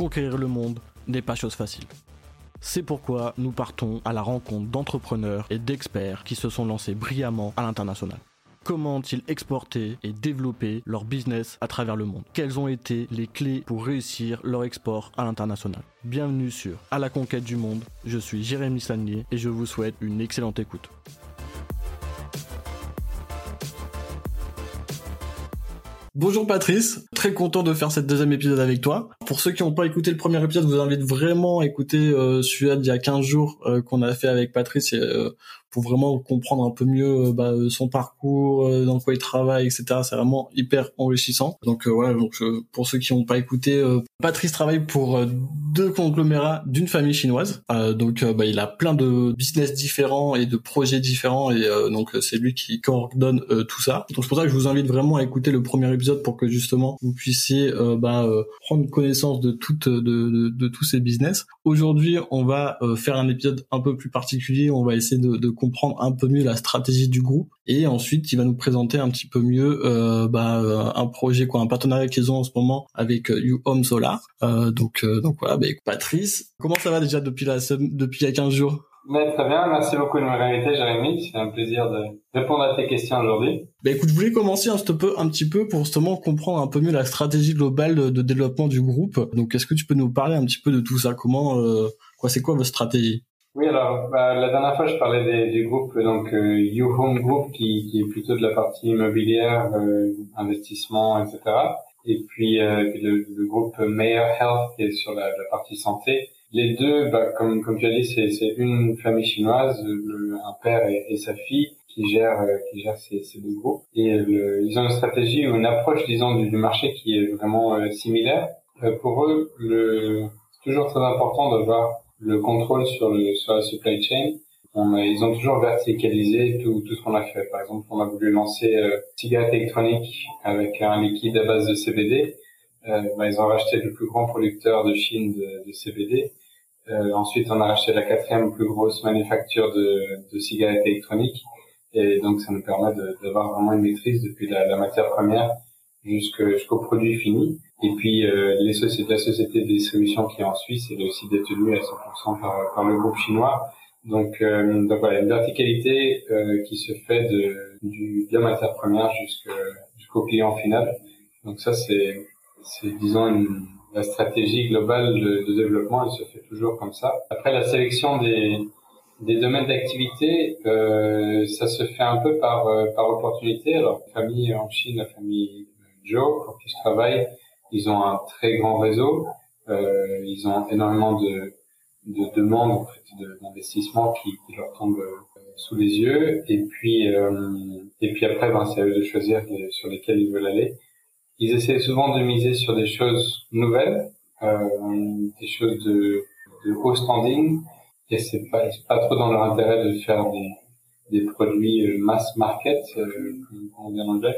conquérir le monde n'est pas chose facile. C'est pourquoi nous partons à la rencontre d'entrepreneurs et d'experts qui se sont lancés brillamment à l'international. Comment ont-ils exporté et développé leur business à travers le monde? Quelles ont été les clés pour réussir leur export à l'international? Bienvenue sur À la conquête du monde, je suis Jérémy Sanier et je vous souhaite une excellente écoute. Bonjour Patrice, très content de faire cette deuxième épisode avec toi. Pour ceux qui n'ont pas écouté le premier épisode, je vous invite vraiment à écouter euh, celui-là d'il y a 15 jours euh, qu'on a fait avec Patrice et, euh, pour vraiment comprendre un peu mieux euh, bah, son parcours, dans quoi il travaille, etc. C'est vraiment hyper enrichissant. Donc voilà, donc pour ceux qui n'ont pas écouté, Patrice travaille pour deux conglomérats d'une famille chinoise. donc bah, il a plein de business différents et de projets différents et donc c'est lui qui coordonne tout ça. Donc c'est pour ça que je vous invite vraiment à écouter le premier épisode pour que justement vous puissiez bah, prendre connaissance de toutes de, de, de, tous ces business. Aujourd'hui, on va euh, faire un épisode un peu plus particulier. On va essayer de, de, comprendre un peu mieux la stratégie du groupe et ensuite il va nous présenter un petit peu mieux euh, bah, euh, un projet quoi, un partenariat qu'ils ont en ce moment avec euh, You Home Solar. donc donc voilà, bah, Patrice, comment ça va déjà depuis la depuis il y a 15 jours? Très bien, merci beaucoup de m'avoir invité, Jérémy. C'est un plaisir de répondre à tes questions aujourd'hui. Bah écoute, je voulais commencer un petit peu, un petit peu pour justement comprendre un peu mieux la stratégie globale de, développement du groupe. Donc, est-ce que tu peux nous parler un petit peu de tout ça? Comment, euh, quoi, c'est quoi votre stratégie? Oui, alors bah, la dernière fois, je parlais des, du groupe donc euh, You Home Group, qui, qui, est plutôt de la partie immobilière, euh, investissement, etc. Et puis euh, le, le, groupe Mayor Health, qui est sur la, la partie santé les deux, bah, comme, comme tu as dit, c'est une famille chinoise, un père et, sa fille qui gèrent euh, qui gèrent ces, ces deux groupes. Et le, ils ont une stratégie ou une approche, disons, du, marché qui est vraiment euh, similaire. Euh, pour eux, le, c'est toujours très important d'avoir le contrôle sur, le, sur la supply chain. On ils ont toujours verticalisé tout, tout ce qu'on a fait. Par exemple, on a voulu lancer euh, cigarettes électroniques avec un liquide à base de CBD. Euh, bah, ils ont racheté le plus grand producteur de Chine de, de CBD. Euh, ensuite, on a racheté la quatrième plus grosse manufacture de, de cigarettes électroniques. Et donc, ça nous permet d'avoir vraiment une maîtrise depuis la, la matière première jusqu'au produit fini. Et puis, euh, les sociétés, la société de distribution qui est en Suisse, elle est aussi détenue à 100% par, par, le groupe chinois. Donc, euh, donc voilà, une verticalité euh, qui se fait de, du, la matière première jusqu'au client final. Donc ça, c'est, disons, une, la stratégie globale de, de, développement, elle se fait toujours comme ça. Après, la sélection des, des domaines d'activité, euh, ça se fait un peu par, euh, par opportunité. Alors, famille en Chine, la famille Joe, pour qui je travaille, ils ont un très grand réseau. Euh, ils ont énormément de, de demandes d'investissement qui, qui, leur tombent euh, sous les yeux. Et puis, euh, et puis après, ben, c'est à eux de choisir sur lesquels ils veulent aller ils essaient souvent de miser sur des choses nouvelles, euh, des choses de, de haut standing, et c'est pas, pas trop dans leur intérêt de faire des, des produits euh, mass market, euh, comme on en anglais.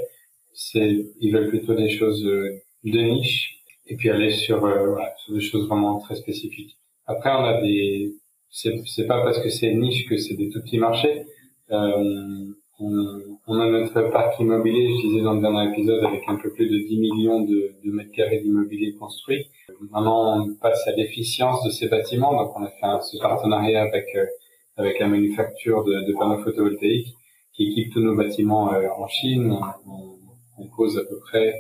C'est, ils veulent plutôt des choses euh, de niche, et puis aller sur, voilà, sur des choses vraiment très spécifiques. Après, on a des, c'est, c'est pas parce que c'est niche que c'est des tout petits marchés. Euh, on, a notre parc immobilier, je disais dans le dernier épisode, avec un peu plus de 10 millions de, de mètres carrés d'immobilier construit. Maintenant, on passe à l'efficience de ces bâtiments, donc on a fait un, ce partenariat avec euh, avec la manufacture de, de, panneaux photovoltaïques qui équipe tous nos bâtiments euh, en Chine. On, on, pose à peu près euh,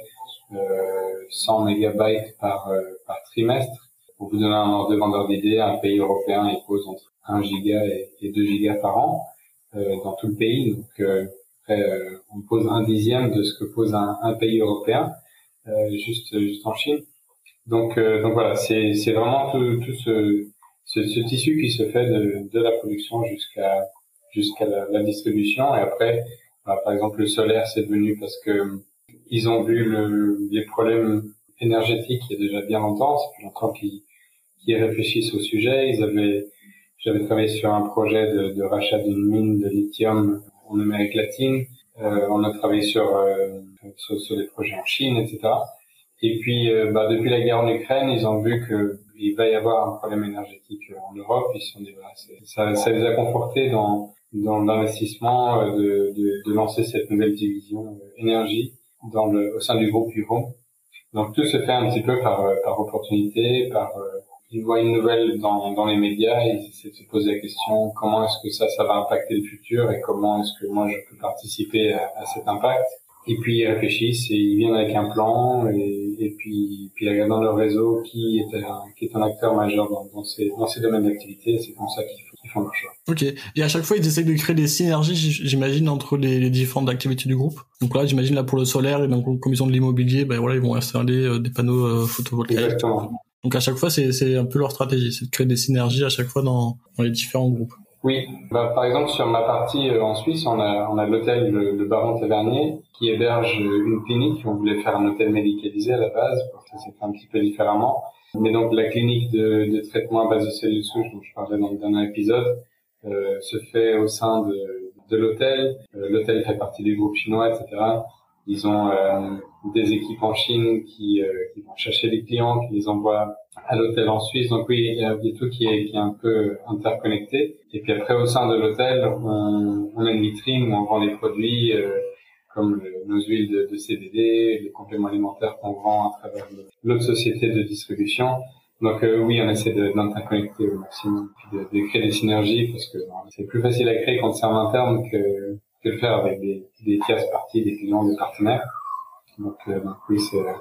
100 mégabytes par, euh, par trimestre. Pour vous donner un ordre de vendeur d'idées, un pays européen il pose entre 1 giga et, et 2 gigas par an. Euh, dans tout le pays. Donc euh, après, on pose un dixième de ce que pose un, un pays européen, juste juste en Chine. Donc donc voilà, c'est c'est vraiment tout, tout ce, ce, ce tissu qui se fait de, de la production jusqu'à jusqu'à la, distribution et après bah, par exemple le solaire c'est venu parce que ils ont vu le, les problèmes énergétiques il y a déjà bien longtemps, c'est plus longtemps qu'ils qu'ils réfléchissent au sujet. Ils avaient j'avais travaillé sur un projet de, de rachat d'une mine de lithium en Amérique latine. Euh, on a travaillé sur, euh, sur, sur, des projets en Chine, etc. Et puis, euh, bah, depuis la guerre en Ukraine, ils ont vu qu'il va y avoir un problème énergétique en Europe. Ils se sont dit, ça, ça les a confortés dans, dans l'investissement euh, de, de, de, lancer cette nouvelle division euh, énergie dans le, au sein du groupe Home. Donc tout se fait un petit peu par, par opportunité, par ils voient une nouvelle dans, dans les médias et ils de se poser la question comment est-ce que ça, ça va impacter le futur et comment est-ce que moi je peux participer à, à cet impact? Et puis ils réfléchissent et ils viennent avec un plan et, et puis, puis ils regardent dans leur réseau qui est un, qui est un acteur majeur dans, dans, ces, dans ces domaines d'activité. C'est comme ça qu'ils font leur choix. Ok. Et à chaque fois, ils essayent de créer des synergies, j'imagine, entre les, les, différentes activités du groupe. Donc là, j'imagine là pour le solaire, et donc comme ils ont de l'immobilier, ben voilà, ils vont installer euh, des panneaux euh, photovoltaïques. Exactement. Donc à chaque fois, c'est un peu leur stratégie, c'est de créer des synergies à chaque fois dans, dans les différents groupes. Oui, bah, par exemple sur ma partie euh, en Suisse, on a, on a l'hôtel le, Baron Tavernier qui héberge une clinique. On voulait faire un hôtel médicalisé à la base, ça s'est fait un petit peu différemment. Mais donc la clinique de, de traitement à base de cellules souches dont je parlais dans le dernier épisode euh, se fait au sein de, de l'hôtel. Euh, l'hôtel fait partie du groupe chinois, etc. Ils ont euh, des équipes en Chine qui, euh, qui, vont chercher les clients, qui les envoient à l'hôtel en Suisse. Donc oui, il y a, tout qui est, qui est un peu interconnecté. Et puis après, au sein de l'hôtel, on, on, a une vitrine où on vend des produits euh, comme nos huiles de, de, CBD, les compléments alimentaires qu'on vend à travers l'autre société de distribution. Donc euh, oui, on essaie d'interconnecter au maximum, de, de, créer des synergies parce que c'est plus facile à créer quand c'est en interne que, que le faire avec des, des tierces parties, des clients, des partenaires. Donc, euh, donc oui, c'est euh,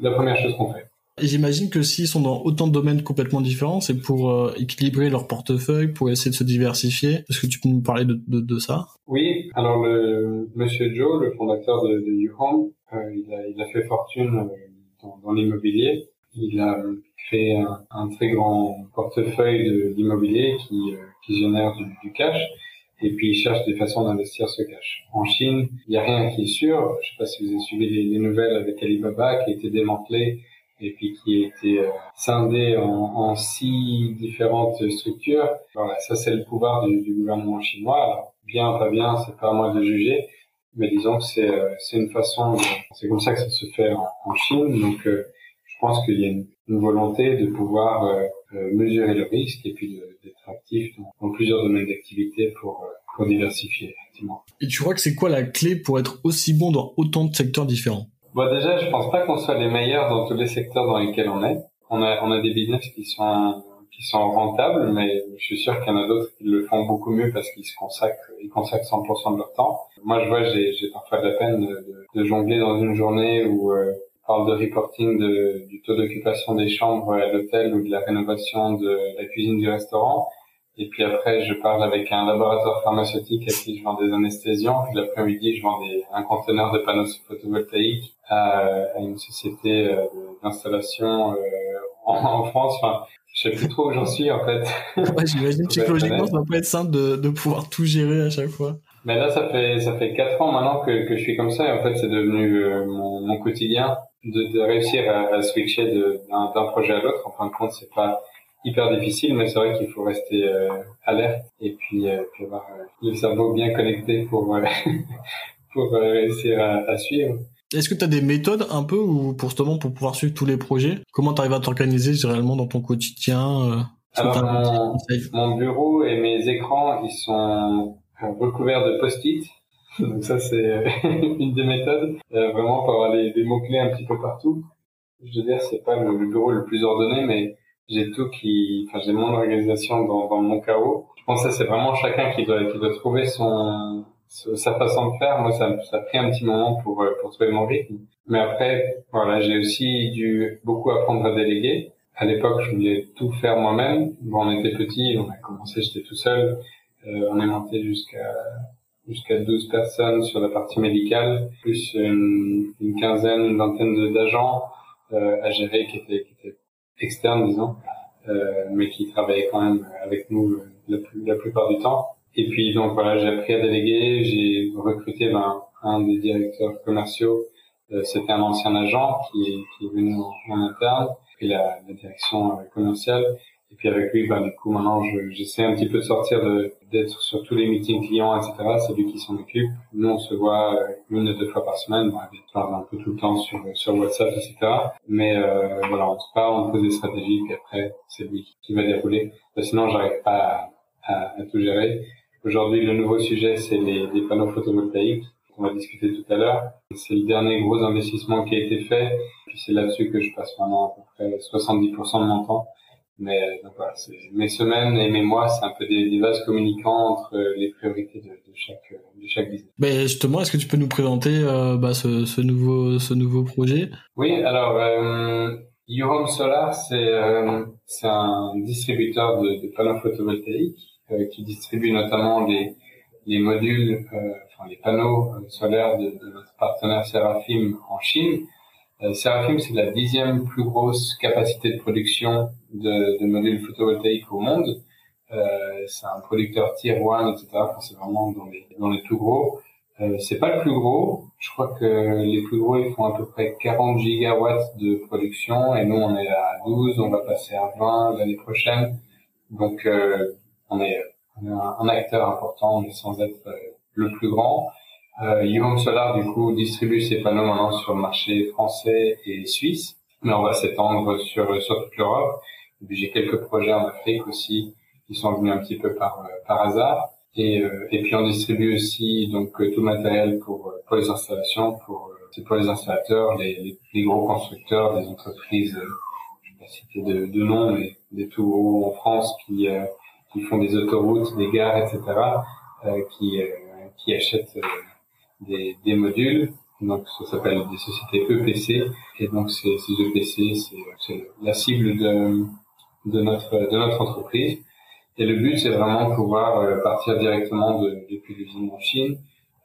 la première chose qu'on fait. J'imagine que s'ils sont dans autant de domaines complètement différents, c'est pour euh, équilibrer leur portefeuille, pour essayer de se diversifier. Est-ce que tu peux nous parler de, de, de ça? Oui, alors le Monsieur Joe, le fondateur de, de YouHome, euh, il, a, il a fait fortune dans, dans l'immobilier. Il a créé un, un, très grand portefeuille d'immobilier qui, qui génère du, du cash et puis ils cherchent des façons d'investir ce cash. En Chine, il n'y a rien qui est sûr. Je ne sais pas si vous avez suivi les, nouvelles avec Alibaba qui a été démantelé et puis qui a été euh, scindé en, six différentes structures. Voilà, ça c'est le pouvoir du, gouvernement chinois. Alors, bien, pas bien, c'est pas à moi de juger, mais disons que c'est euh, une façon, c'est comme ça que ça se fait en, Chine. Donc, euh, je pense qu'il y a une, une, volonté de pouvoir mesurer le risque et puis d'être actif dans, dans, plusieurs domaines d'activité pour pour diversifier effectivement. Et tu crois que c'est quoi la clé pour être aussi bon dans autant de secteurs différents? Bon, déjà, je pense pas qu'on soit les meilleurs dans tous les secteurs dans lesquels on est. On a, on a des business qui sont, qui sont rentables, mais je suis sûr qu'il y en a d'autres qui le font beaucoup mieux parce qu'ils se consacrent, ils consacrent 100% de leur temps. Moi, je vois, j'ai, parfois de la peine de, de, jongler dans une journée où euh, parle de reporting de, du taux d'occupation des chambres à l'hôtel ou de la rénovation de la cuisine du restaurant. Et puis après, je parle avec un laboratoire pharmaceutique à qui je vends des anesthésiens. Puis l'après-midi, je vends des, un conteneur de panneaux photovoltaïques à, à une société euh, d'installation euh, en, en, France. Enfin, je sais plus trop où j'en suis en fait. Ouais, j'imagine psychologiquement, ça va pas être simple de, de pouvoir tout gérer à chaque fois. Mais là, ça fait ça fait quatre ans maintenant que, que je suis comme ça. Et en fait, c'est devenu euh, mon, mon, quotidien de, de réussir à, à switcher d'un projet à l'autre. En fin de compte, c'est pas hyper difficile, mais c'est vrai qu'il faut rester euh, alerte et puis, euh, puis avoir euh, le cerveau bien connecté pour pour réussir à, à suivre. Est-ce que tu as des méthodes un peu ou pour justement pour pouvoir suivre tous les projets? Comment tu arrives à t'organiser réellement dans ton quotidien Alors mon, mon, bureau et mes écrans ils sont recouverts de post-it. Donc ça c'est une des méthodes, vraiment pour avoir les, des mots clés un petit peu partout. Je veux dire c'est pas le bureau le plus ordonné, mais j'ai tout qui, enfin j'ai mon organisation dans, dans mon chaos. Je pense que c'est vraiment chacun qui doit, qui doit trouver son, sa façon de faire. Moi, ça, ça a pris un petit moment pour, euh, pour trouver mon rythme. Mais après, voilà, j'ai aussi dû beaucoup apprendre à déléguer. À l'époque, je voulais tout faire moi-même. Bon, on était petits, on a commencé, j'étais tout seul. Euh, on est monté jusqu'à jusqu'à 12 personnes sur la partie médicale, plus une, une quinzaine, une vingtaine d'agents euh, à gérer qui étaient, qui étaient externe, disons, euh, mais qui travaillait quand même avec nous euh, la, plus, la plupart du temps. Et puis donc voilà, j'ai appris à déléguer, j'ai recruté ben, un des directeurs commerciaux, euh, c'était un ancien agent qui est, qui est venu en, interne, puis la, la direction euh, commerciale. Et puis avec lui, ben, du coup, maintenant, j'essaie un petit peu de sortir de d'être sur tous les meetings clients, etc. C'est lui qui s'en occupe. Nous, on se voit euh, une ou deux fois par semaine. Bon, il parle un peu tout le temps sur sur WhatsApp, etc. Mais euh, voilà, on se parle, on pose des stratégies, puis après, c'est lui qui va dérouler. Sinon, j'arrive pas à, à, à, tout gérer. Aujourd'hui, le nouveau sujet, c'est les, les, panneaux photovoltaïques. on va discuter tout à l'heure. C'est le dernier gros investissement qui a été fait. Puis c'est là-dessus que je passe maintenant à peu près 70% de mon temps. Mais euh, donc voilà, mes semaines et mes mois, c'est un peu des, des, vases communicants entre les priorités de, de chaque de chaque business. Mais justement, est-ce que tu peux nous présenter euh, bah, ce, ce, nouveau ce nouveau projet? Oui, alors euh, Home Solar, c'est euh, c'est un distributeur de, de panneaux photovoltaïques euh, qui distribue notamment les les modules, enfin les panneaux solaires de, de notre partenaire Seraphim en Chine euh, Seraphim, c'est la dixième plus grosse capacité de production de, de modules photovoltaïques au monde. Euh, c'est un producteur tier 1, etc. Enfin, c'est vraiment dans les, dans les plus gros. Euh, c'est pas le plus gros. Je crois que les plus gros, ils font à peu près 40 gigawatts de production et nous, on est à 12. On va passer à 20 l'année prochaine. Donc, euh, on, est, on est un, acteur important, mais sans être euh, le plus grand. Euh, Solar, du coup, distribue ses panneaux maintenant sur le marché français et suisse, mais on va s'étendre sur, sur toute l'Europe. J'ai quelques projets en Afrique aussi qui sont venus un petit peu par, euh, par hasard. Et, euh, et puis on distribue aussi donc tout le matériel pour, euh, pour les installations, pour, pour les installateurs, les, les, gros constructeurs, des entreprises, je vais pas citer de, de nom, mais des tout gros en France qui, qui font des autoroutes, des gares, etc., qui, qui achètent des, des modules. Donc, ça s'appelle des sociétés EPC. Et donc, ces, ces EPC, c'est la cible de, de, notre, de notre entreprise. Et le but, c'est vraiment pouvoir euh, partir directement de, depuis l'usine en Chine,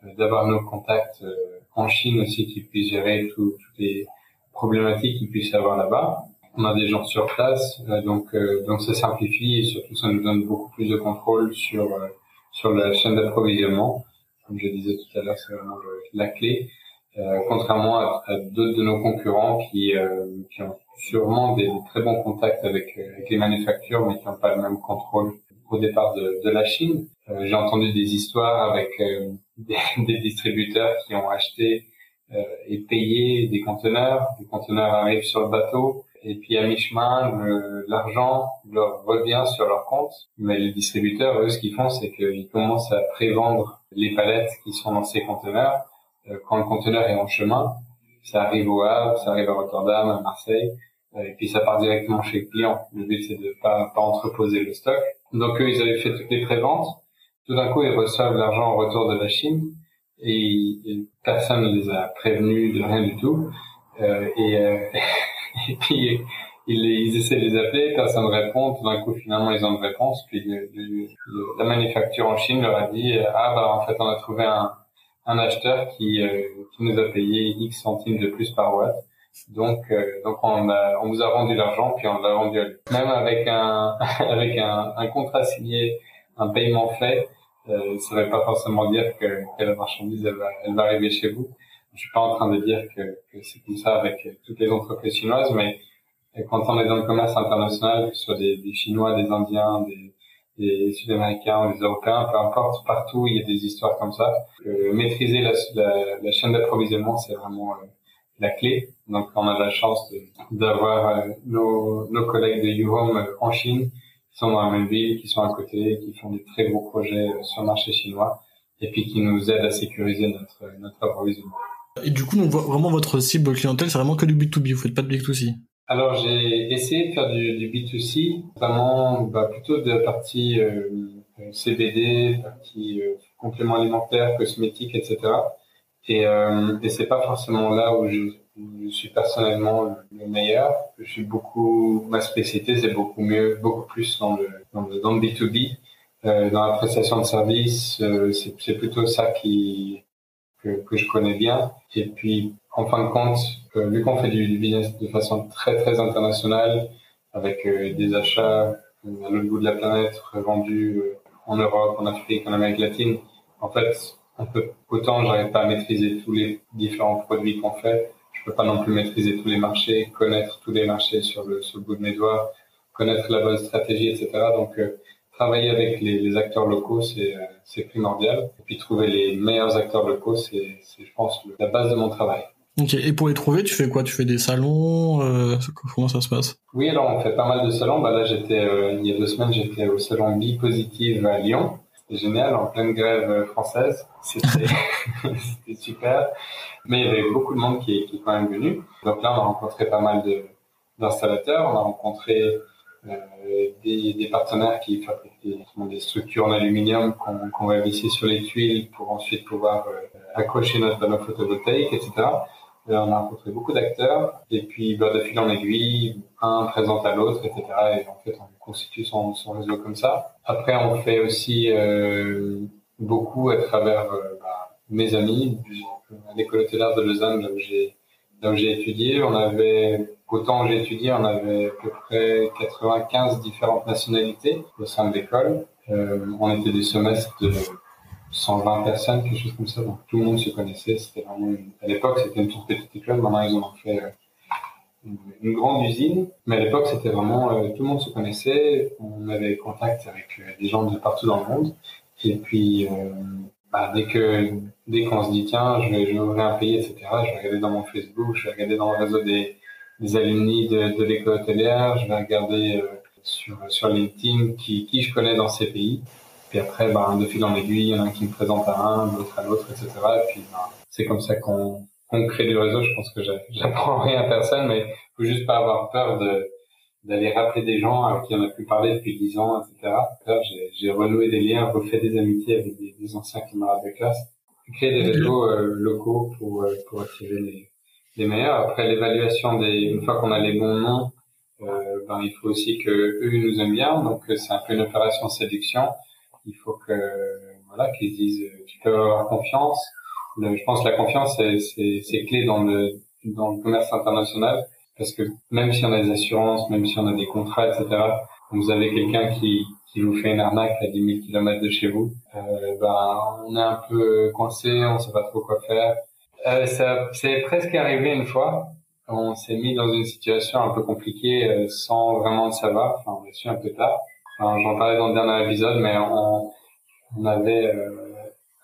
euh, d'avoir nos contacts euh, en Chine aussi qui puissent gérer toutes les problématiques qu'ils puissent avoir là-bas. On a des gens sur place, donc donc ça simplifie et surtout ça nous donne beaucoup plus de contrôle sur sur la chaîne d'approvisionnement comme je disais tout à l'heure, c'est vraiment la clé. Euh, contrairement à, d'autres de nos concurrents qui, euh, qui ont sûrement des, très bons contacts avec, euh, avec les manufactures, mais qui n'ont pas le même contrôle au départ de, de la Chine. Euh, j'ai entendu des histoires avec euh, des, des, distributeurs qui ont acheté et payé des conteneurs. Les conteneurs arrivent sur le bateau, et puis à mi-chemin, l'argent leur revient sur leur compte. Mais les distributeurs, eux, ce qu'ils font, c'est qu'ils commencent à prévendre les palettes qui sont dans ces conteneurs. Euh, quand le conteneur est en chemin, ça arrive au Havre, ça arrive à Rotterdam, à Marseille, euh, et puis ça part directement chez le client. Le but, c'est de pas, pas entreposer le stock. Donc eux, ils avaient fait toutes les préventes. Tout d'un coup, ils reçoivent l'argent en retour de la Chine et, personne ne les a prévenus de rien du tout. Euh, et, euh, et puis ils, essaient de les appeler, personne ne répond. Tout d'un coup, finalement, ils ont une réponse. Puis la manufacture en Chine leur a dit ah bah en fait on a trouvé un, un acheteur qui, euh, qui nous a payé X centimes de plus par watt. Donc euh, donc on a on vous a rendu l'argent puis on l'a rendu à lui. Même avec un avec un, un contrat signé, un paiement fait, euh, ça ne veut pas forcément dire que, que la marchandise elle va, elle va arriver chez vous. Je suis pas en train de dire que, que c'est comme ça avec toutes les entreprises chinoises, mais quand on est dans le commerce international, que ce soit des, des Chinois, des Indiens, des, des Sud-Américains, des Européens, peu importe, partout il y a des histoires comme ça. Euh, maîtriser la, la, la chaîne d'approvisionnement, c'est vraiment euh, la clé. Donc on a la chance d'avoir euh, nos, nos collègues de YouHome en Chine qui sont dans la même ville, qui sont à côté, qui font des très gros projets sur le marché chinois et puis qui nous aident à sécuriser notre, notre approvisionnement. Et du coup, donc, vraiment votre cible clientèle, c'est vraiment que du B2B, vous faites pas de B2C alors j'ai essayé de faire du, du B2C, vraiment bah, plutôt de la partie euh, CBD, partie euh, complément alimentaire, cosmétique, etc. Et, euh, et c'est pas forcément là où je, je, suis personnellement le meilleur. Je suis beaucoup ma spécialité, c'est beaucoup mieux, beaucoup plus dans le dans le, dans le B2B, euh, dans la prestation de service. Euh, c'est plutôt ça qui que, que je connais bien. Et puis en fin de compte, euh, vu qu'on fait du, business de façon très très internationale, avec euh, des achats euh, à l'autre bout de la planète, revendus en Europe, en Afrique, en Amérique latine, en fait, on peut autant j'arrive pas à maîtriser tous les différents produits qu'on fait, je peux pas non plus maîtriser tous les marchés, connaître tous les marchés sur le, sur le bout de mes doigts, connaître la bonne stratégie, etc. Donc travailler avec les, les acteurs locaux, c'est primordial. Et puis trouver les meilleurs acteurs locaux, c'est, je pense, la base de mon travail. Ok, et pour les trouver, tu fais quoi? Tu fais des salons euh, Comment ça se passe? Oui, alors on fait pas mal de salons. Bah là, j'étais euh, il y a deux semaines, j'étais au salon Bi Positive à Lyon. génial, en pleine grève française. C'était super. Mais il y avait beaucoup de monde qui, qui est quand même venu. Donc là, on a rencontré pas mal d'installateurs. On a rencontré euh, des, des, partenaires qui fabriquent des, structures en aluminium qu'on qu va visser sur les tuiles pour ensuite pouvoir euh, accrocher notre panneau photovoltaïque, etc. Euh, on a rencontré beaucoup d'acteurs et puis bah, de fil en aiguille, un présente à l'autre, etc. Et en fait, on constitue son, son, réseau comme ça. Après, on fait aussi euh, beaucoup à travers euh, bah, mes amis à l'école hôtelière de Lausanne, là où j'ai étudié. On avait autant étudié, on avait à peu près 95 différentes nationalités au sein de l'école. Euh, on était des semestres de 120 personnes, quelque chose comme ça. Donc tout le monde se connaissait. C'était vraiment à l'époque c'était une toute petite école. Maintenant ils en ont fait euh, une, grande usine. Mais à l'époque c'était vraiment euh, tout le monde se connaissait. On avait contact avec euh, des gens de partout dans le monde. Et puis bah, dès que dès qu'on se dit tiens je vais, je vais ouvrir un pays etc. Je vais regarder dans mon Facebook, je vais regarder dans le réseau des des alumni de, de l'école hôtelière, je vais regarder sur sur LinkedIn qui qui je connais dans ces pays puis après, ben, de fil en aiguille, il y en a un qui me présente à un, l'autre à l'autre, etc. Et puis, ben, c'est comme ça qu'on crée du réseau. Je pense que j'apprends rien à personne, mais faut juste pas avoir peur de d'aller rappeler des gens avec qui on a pu parler depuis dix ans, etc. J'ai renoué des liens, refait des amitiés avec des, des anciens camarades de classe, créer des réseaux euh, locaux pour euh, pour attirer les, les meilleurs. Après l'évaluation des, une fois qu'on a les bons noms, euh, ben il faut aussi que eux nous aiment bien. Donc c'est un peu une opération séduction il faut que voilà qu'ils disent tu peux avoir confiance. je pense que la confiance c'est clé dans le dans le commerce international parce que même si on a des assurances, même si on a des contrats, etc. Vous avez quelqu'un qui qui vous fait une arnaque à 10 000 km de chez vous, euh, ben on est un peu coincé, on sait pas trop quoi faire. Euh, ça c'est presque arrivé une fois. On s'est mis dans une situation un peu compliquée euh, sans vraiment le savoir. Enfin, on l'a su un peu tard. J'en parlais dans le dernier épisode, mais on, on avait euh,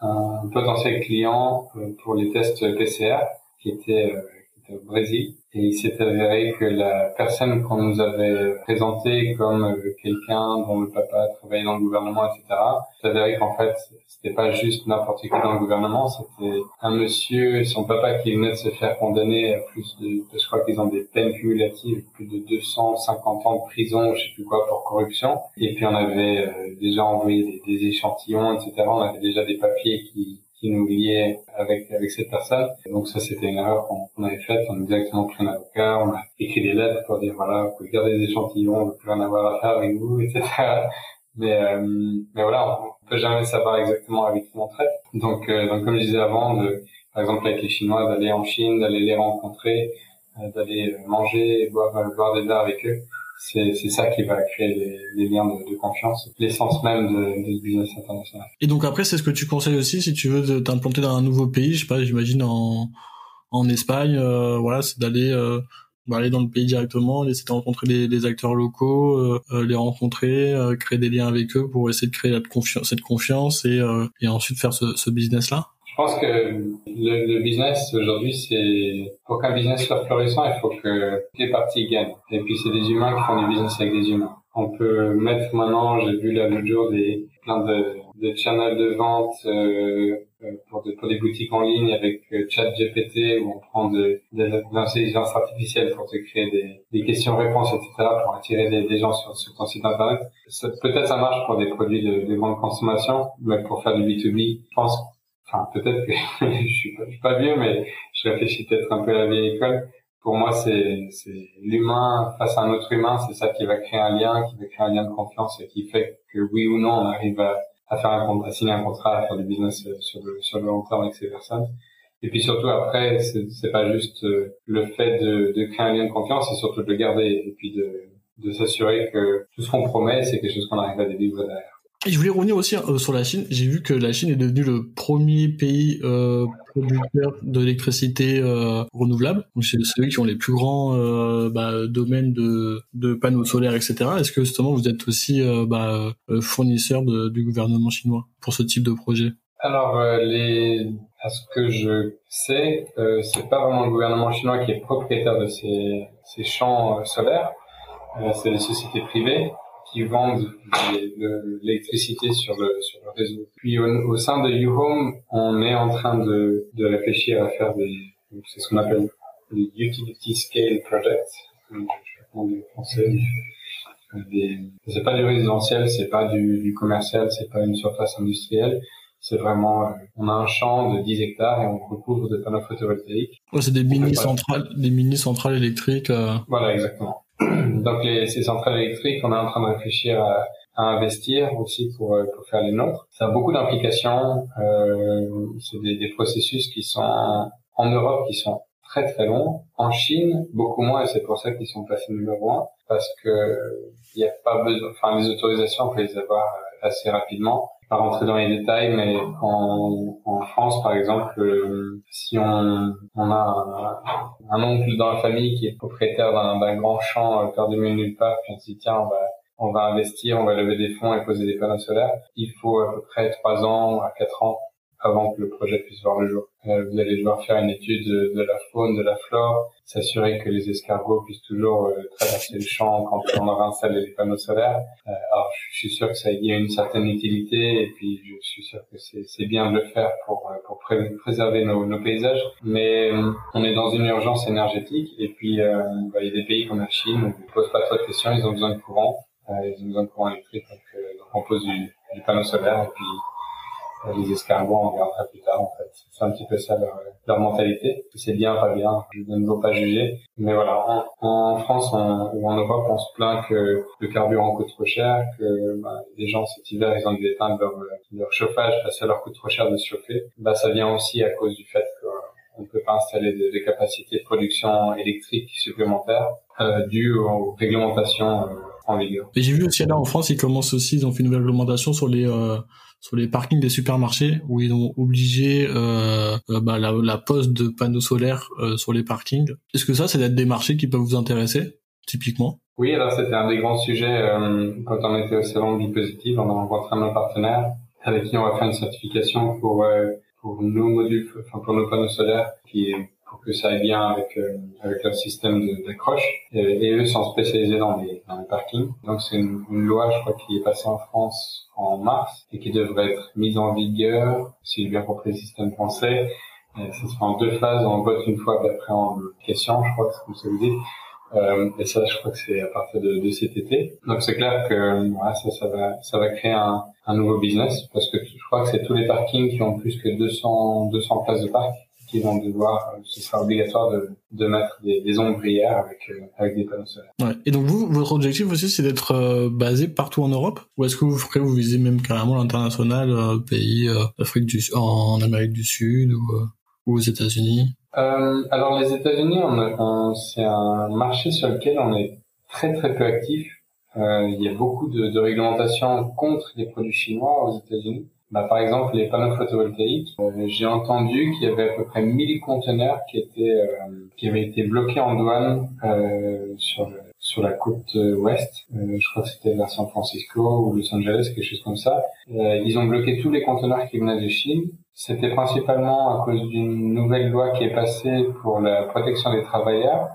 un potentiel client euh, pour les tests PCR qui était, euh, au Brésil et il s'est avéré que la personne qu'on nous avait présentée comme euh, quelqu'un dont le papa travaillait dans le gouvernement, etc., s'est avéré qu'en fait, c'était pas juste n'importe qui dans le gouvernement, c'était un monsieur, son papa qui venait de se faire condamner à plus de, je crois qu'ils ont des peines cumulatives, plus de 250 ans de prison, je sais plus quoi, pour corruption. Et puis on avait euh, déjà envoyé des, des échantillons, etc. On avait déjà des papiers qui qui nous liait avec avec cette personne. donc ça, c'était une erreur qu'on avait faite. On a directement pris un avocat, on a écrit des lettres pour dire voilà, vous pouvez garder des échantillons, on veut plus rien avoir à faire avec vous, etc. Mais euh, mais voilà, on peut jamais savoir exactement avec qui on traite. Donc euh, donc comme je disais avant, de, par exemple avec les Chinois, d'aller en Chine, d'aller les rencontrer, euh, d'aller manger boire boire des verres avec eux c'est ça qui va créer les, liens de, de confiance, l'essence même de, du business international. Et donc après, c'est ce que tu conseilles aussi si tu veux t'implanter dans un nouveau pays, je sais pas, j'imagine en en Espagne, euh, voilà, c'est d'aller euh, bah, aller dans le pays directement, essayer de rencontrer les, acteurs locaux, euh, euh les rencontrer, euh, créer des liens avec eux pour essayer de créer la cette confiance et, euh, et ensuite faire ce, ce business là. Je pense que le, le business aujourd'hui, c'est pour qu'un business soit florissant, il faut que les parties gagnent. Et puis c'est des humains qui font du business avec des humains. On peut mettre maintenant, j'ai vu l'autre jour des plein de, de channels de vente euh, euh pour, de, pour des boutiques en ligne avec euh, chat GPT où on prend de, de, l'intelligence artificielle pour te créer des, des questions-réponses, etc. pour attirer des, des gens sur, sur, ton site internet. Peut-être ça marche pour des produits de, de grande consommation, mais pour faire du B2B, je pense peut-être que je suis pas, suis pas vieux, mais je réfléchis peut-être un peu à la vieille école. Pour moi, c'est l'humain face à un autre humain, c'est ça qui va créer un lien, qui va créer un lien de confiance et qui fait que oui ou non, on arrive à, à faire un contrat, à signer un contrat, à faire du business sur le sur le long terme avec ces personnes. Et puis surtout après, c'est c'est pas juste euh, le fait de, de créer un lien de confiance, c'est surtout de le garder et puis de de s'assurer que tout ce qu'on promet, c'est quelque chose qu'on arrive à délivrer derrière. Je voulais revenir aussi euh, sur la Chine. J'ai vu que la Chine est devenue le premier pays euh, producteur d'électricité euh, renouvelable. C'est eux qui ont les plus grands euh, bah, domaines de, de, panneaux solaires, etc. Est-ce que justement vous êtes aussi euh, bah, fournisseur de, du gouvernement chinois pour ce type de projet? Alors, les... à ce que je sais, c'est pas vraiment le gouvernement chinois qui est propriétaire de ces, ces champs solaires. c'est des sociétés privées qui vendent l'électricité sur le sur le réseau. Puis au, sein de YouHome, on est en train de, de réfléchir à faire des c'est ce qu'on appelle des utility scale projects. Je français. C'est pas du résidentiel, c'est pas du, du commercial, c'est pas une surface industrielle, c'est vraiment, euh, on a un champ de 10 hectares et on recouvre de panneaux photovoltaïques. Ouais, c'est des mini centrales, des mini centrales électriques. Euh... Voilà, exactement. Donc les, ces centrales électriques, on est en train de réfléchir à, à investir aussi pour, euh, pour faire les nôtres. Ça a beaucoup d'implications. Euh, c'est des, des, processus qui sont en Europe qui sont très très longs. En Chine, beaucoup moins, et c'est pour ça qu'ils sont placés numéro un, parce que il n'y a pas besoin, enfin les autorisations, on peut les avoir euh, assez rapidement pas rentrer dans les détails, mais en, en France, par exemple, euh, si on, on a un, oncle dans la famille qui est propriétaire d'un grand champ euh, perdu nulle part, puis on se dit tiens, on va, on va investir, on va lever des fonds et poser des panneaux solaires, il faut à peu près trois ans à quatre ans avant que le projet puisse voir le jour. Euh, vous allez devoir faire une étude de, la faune, de la flore, s'assurer que les escargots puissent toujours euh, traverser le champ quand on aura installé les panneaux solaires. Euh, alors je suis sûr que ça y a une certaine utilité et puis je suis sûr que c'est bien de le faire pour, pour préserver nos, nos, paysages. Mais on est dans une urgence énergétique et puis bah, il y a des pays comme la Chine où ne posent pas trop de questions, ils ont besoin de courant, ils ont besoin de courant électrique, donc, donc on pose du, du panneau solaire et puis les escargots, on regardera plus tard, en fait. C'est un petit peu ça leur, leur mentalité. C'est bien, pas bien, je ne veux pas juger. Mais voilà, en, France ou en Europe, on se plaint que le carburant coûte trop cher, que bah, les gens cet hiver, ils ont dû éteindre leur, leur chauffage parce que ça leur coûte trop cher de se chauffer. Bah, ça vient aussi à cause du fait qu'on ne peut pas installer des, capacités de production électrique supplémentaires euh, dues aux réglementations euh, en vigueur. Et j'ai vu aussi là en France, ils commencent aussi, ils ont fait une réglementation sur les euh, sur les parkings des supermarchés où ils ont obligé euh, euh bah, la, la, pose de panneaux solaires euh, sur les parkings. Est-ce que ça, c'est des marchés qui peuvent vous intéresser, typiquement? Oui, alors c'était un des grands sujets euh, quand on était au salon de Positive. On a rencontré nos partenaires avec qui on va faire une certification pour pour nos modules, enfin pour nos panneaux solaires, qui est pour que ça aille bien avec euh, avec leur système d'accroche. Et, et, eux sont spécialisés dans les dans les parkings. Donc c'est une, une, loi, je crois, qui est passée en France en mars et qui devrait être mise en vigueur, si j'ai bien compris le système français. Et ça se fait en deux phases. On vote une fois, puis après en question, je crois que c'est comme ça vous dit. Euh, et ça, je crois que c'est à partir de, de, cet été. Donc c'est clair que voilà, ça, ça va, ça va créer un, un nouveau business parce que je crois que c'est tous les parkings qui ont plus que 200, 200 places de parc qui vont devoir, euh, ce sera obligatoire de, de mettre des, des ombrières avec, euh, avec des panneaux solaires. Ouais. Et donc vous, votre objectif aussi, c'est d'être euh, basé partout en Europe? Ou est-ce que vous ferez, vous visez même carrément l'international, pays Afrique du, en Amérique du Sud ou, ou aux États-Unis? Euh, Alors les États-Unis, on, on, c'est un marché sur lequel on est très très peu actif. Euh, il y a beaucoup de, de réglementations contre les produits chinois aux États-Unis. Bah, par exemple, les panneaux photovoltaïques, euh, j'ai entendu qu'il y avait à peu près 1000 conteneurs qui étaient euh, qui avaient été bloqués en douane euh, sur sur la côte ouest. je crois que c'était vers San Francisco ou Los Angeles, quelque chose comme ça. ils ont bloqué tous les conteneurs qui venaient de Chine. C'était principalement à cause d'une nouvelle loi qui est passée pour la protection des travailleurs.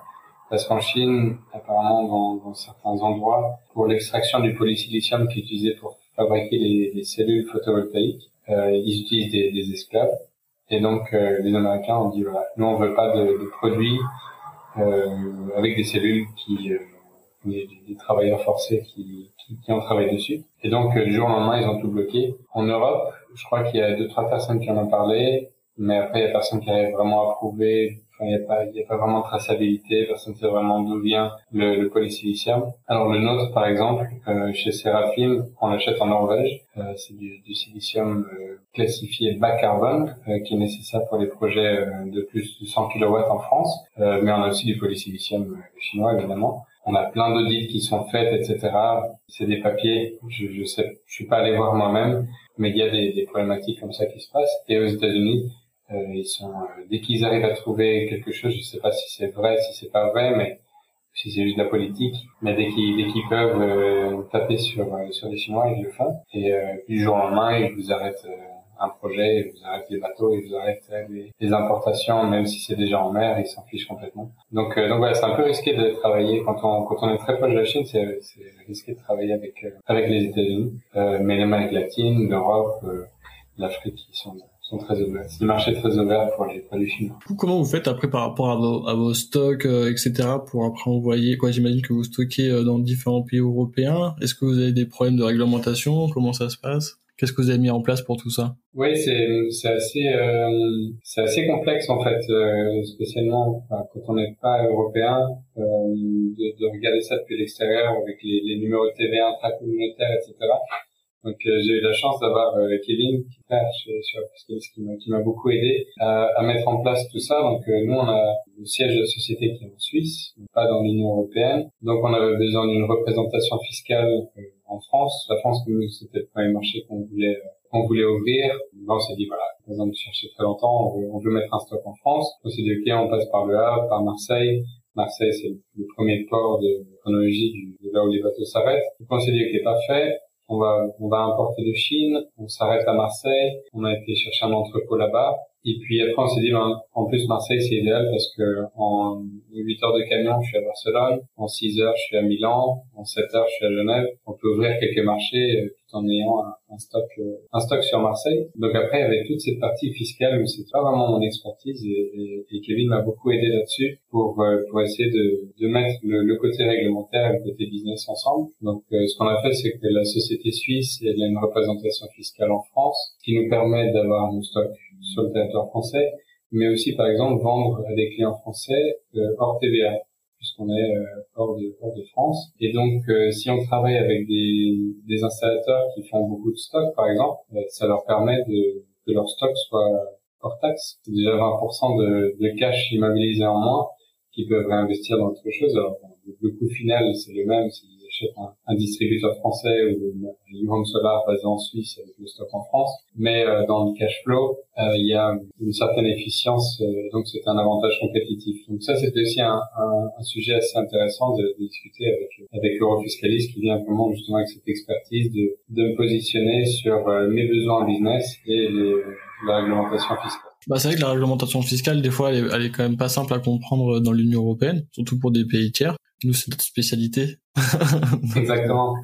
Parce qu'en Chine, apparemment, dans, dans certains endroits, pour l'extraction du polysilicium qui est utilisé pour fabriquer les, les cellules photovoltaïques, euh, ils utilisent des, esclaves. Et donc euh, les Américains ont dit voilà, nous on veut pas de, de produits euh, avec des cellules qui euh, des, des, travailleurs forcés qui, qui, qui, ont travaillé dessus. Et donc du jour au lendemain ils ont tout bloqué. En Europe, je crois qu'il y a deux trois personnes qui en ont parlé, mais après il y a personne qui arrive vraiment à prouver il n'y a pas, il y a pas vraiment de traçabilité, personne ne sait vraiment d'où vient le, le, polysilicium. Alors le nôtre, par exemple, euh, chez Seraphim, on l'achète en Norvège. Euh, c'est du, du, silicium euh, classifié bas carbone, euh, qui est nécessaire pour les projets euh, de plus de 100 kW en France. mais on a aussi du polysilicium chinois, évidemment. On a plein d'audits qui sont faits, etc. C'est des papiers. Je, je sais, je suis pas allé voir moi-même, mais il y a des, des problématiques comme ça qui se passent. Et aux États-Unis, euh, ils sont euh, dès qu'ils arrivent à trouver quelque chose, je sais pas si c'est vrai, si c'est pas vrai, mais si c'est juste de la politique, mais dès qu'ils dès qu'ils peuvent euh, taper sur sur les Chinois, ils le font. Et du jour au lendemain, ils vous arrêtent un projet, ils vous arrêtent les bateaux, ils vous arrêtent les, les importations, même si c'est déjà en mer, ils s'en fichent complètement. Donc, euh, donc voilà, c'est un peu risqué de travailler quand on quand on est très proche de la Chine, c'est risqué de travailler avec avec les États-Unis, mais l'Amérique latine, l'Europe, l'Afrique, ils sont sont très ouverts. C'est le marché très ouvert pour les produits chinois. Comment vous faites après par rapport à vos, à vos stocks, euh, etc. pour après envoyer quoi J'imagine que vous stockez euh, dans différents pays européens. Est-ce que vous avez des problèmes de réglementation? Comment ça se passe? Qu'est-ce que vous avez mis en place pour tout ça? Oui, c'est assez euh, c'est assez complexe en fait, euh, spécialement quand on n'est pas européen, euh, de, de, regarder ça depuis l'extérieur avec les, les numéros de TVA intracommunautaires, etc. Donc euh, j'ai eu la chance d'avoir euh, Kevin qui chez, sur qui m'a beaucoup aidé à, à, mettre en place tout ça. Donc euh, nous on a le siège de la société qui est en Suisse, pas dans l'Union européenne. Donc on avait besoin d'une représentation fiscale en France. La France c'était le premier marché qu'on voulait qu'on voulait ouvrir. Là, on s'est dit voilà, besoin de chercher très longtemps, on veut, on veut mettre un stock en France. On s'est dit ok, on passe par Le Havre, par Marseille. Marseille, c'est le premier port de chronologie de là où les bateaux s'arrêtent. Donc on s'est dit ok, parfait on va, on va importer de Chine, on s'arrête à Marseille, on a été chercher un entrepôt là-bas, et puis après on s'est dit, ben, en plus Marseille c'est idéal parce que en 8 heures de camion je suis à Barcelone, en 6 heures je suis à Milan, en 7 heures je suis à Genève, on peut ouvrir quelques marchés euh, tout en ayant un, stock euh, un stock sur Marseille. Donc après avait toute cette partie fiscale où c'est pas vraiment mon expertise et, et, Kevin m'a beaucoup aidé là-dessus pour euh, pour essayer de, de mettre le, côté réglementaire et le côté business ensemble. Donc ce qu'on a fait c'est que la société suisse elle a une représentation fiscale en France qui nous permet d'avoir un stock sur le territoire français, mais aussi par exemple vendre à des clients français euh, hors TVA puisqu'on est euh, hors de hors de France. Et donc euh, si on travaille avec des, des installateurs qui font beaucoup de stock par exemple, ça leur permet de que leur stock soit hors taxe. C'est déjà 20% de, de cash immobilisé en moins qu'ils peuvent réinvestir dans autre chose. Alors le coût final c'est le même un, distributeur français ou Home Solar basé en Suisse avec le stock en France, mais dans le cash flow euh, il y a une certaine efficience, euh, donc c'est un avantage compétitif. Donc ça, c'était aussi un, sujet assez intéressant de, discuter avec avec Eurofiscalis, qui vient vraiment justement avec cette expertise de, de me positionner sur euh, mes besoins en business et la réglementation fiscale. Bah, c'est vrai que la réglementation fiscale, des fois, elle est, elle est quand même pas simple à comprendre dans l'Union européenne, surtout pour des pays tiers. Nous, c'est notre spécialité. Exactement.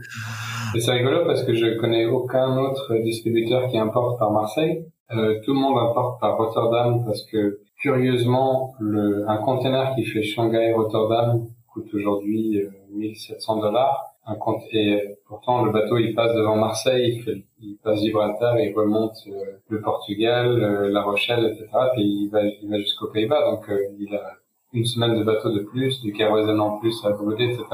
Et c'est rigolo parce que je connais aucun autre distributeur qui importe par Marseille. Euh, tout le monde importe par Rotterdam parce que curieusement, le, un container qui fait Shanghai-Rotterdam coûte aujourd'hui 1700 euh, dollars. Un compte, et pourtant le bateau il passe devant Marseille, il, passe Gibraltar, il remonte euh, le Portugal, La Rochelle, etc. Puis il va, il va jusqu'aux Pays-Bas, donc il a une semaine de bateau de plus, du kérosène en plus à brûler, etc.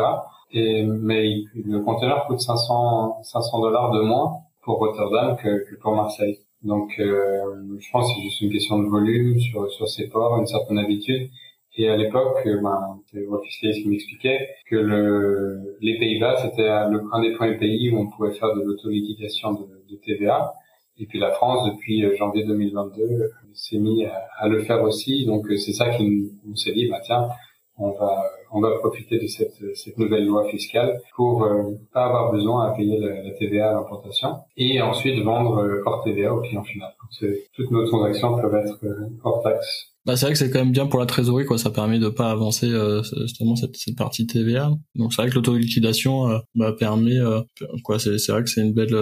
Et mais le conteneur coûte 500 500 dollars de moins pour Rotterdam que, que pour Marseille. Donc, euh, je pense que c'est juste une question de volume sur sur ces ports, une certaine habitude. Et à l'époque, euh, ben, c'est le fiscaliste qui m'expliquait que le, les Pays-Bas, c'était un, des premiers pays où on pouvait faire de l'auto-liquidation de, de, TVA. Et puis la France, depuis euh, janvier 2022, s'est mis à, à, le faire aussi. Donc c'est ça qui nous s'est dit, bah tiens, on va on va profiter de cette, cette nouvelle loi fiscale pour euh, pas avoir besoin à payer la, TVA à l'importation et ensuite vendre euh, hors TVA au client final. toutes nos transactions peuvent être euh, hors taxe. Bah, c'est vrai que c'est quand même bien pour la trésorerie, quoi. Ça permet de pas avancer euh, justement cette, cette partie TVA. Donc c'est vrai que l'auto-liquidation bah, permet, quoi. C'est, c'est vrai que c'est une belle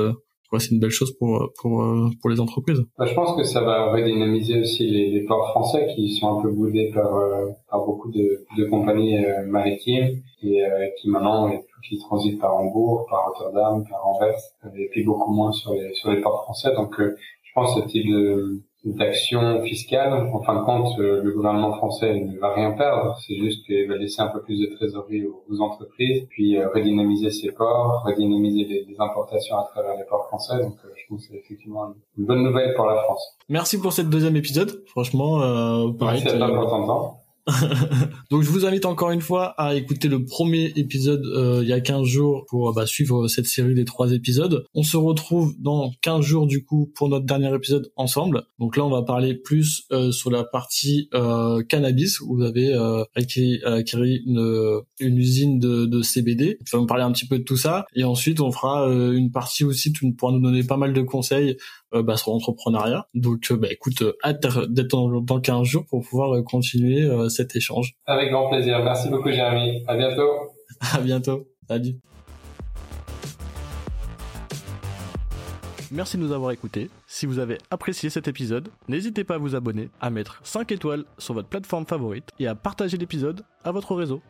c'est une belle chose pour pour pour les entreprises. Bah, je pense que ça va redynamiser aussi les, ports français qui sont un peu boudés par euh, beaucoup de, compagnies euh, maritimes et euh, qui maintenant qui transitent par Hambourg, par Rotterdam, par Anvers et puis beaucoup moins sur les sur les ports français. Donc je pense que ce type de d'action fiscale. En fin de compte, euh, le gouvernement français ne va rien perdre. C'est juste qu'il va laisser un peu plus de trésorerie aux, entreprises, puis euh, redynamiser ses ports, redynamiser les, importations à travers les ports français. Donc, euh, je pense que c'est effectivement une bonne nouvelle pour la France. Merci pour cette deuxième épisode. Franchement, euh, pareil. Merci à toi pour ton temps. Donc je vous invite encore une fois à écouter le premier épisode euh, il y a 15 jours pour bah, suivre cette série des trois épisodes. On se retrouve dans 15 jours du coup pour notre dernier épisode ensemble. Donc là on va parler plus euh, sur la partie euh, cannabis. Vous avez acquis, une, une, usine de, de CBD. Tu vas me parler un petit peu de tout ça. Et ensuite on fera une partie aussi, tu pourras nous donner pas mal de conseils euh, bah, sur l'entrepreneuriat. Donc, euh, bah, écoute, euh, hâte d'être dans, dans 15 jours pour pouvoir continuer cet échange. Avec grand plaisir. Merci beaucoup, Jérémy. À bientôt. à bientôt. Salut. Merci de nous avoir écoutés. Si vous avez apprécié cet épisode, n'hésitez pas à vous abonner, à mettre 5 étoiles sur votre plateforme favorite et à partager l'épisode à votre réseau.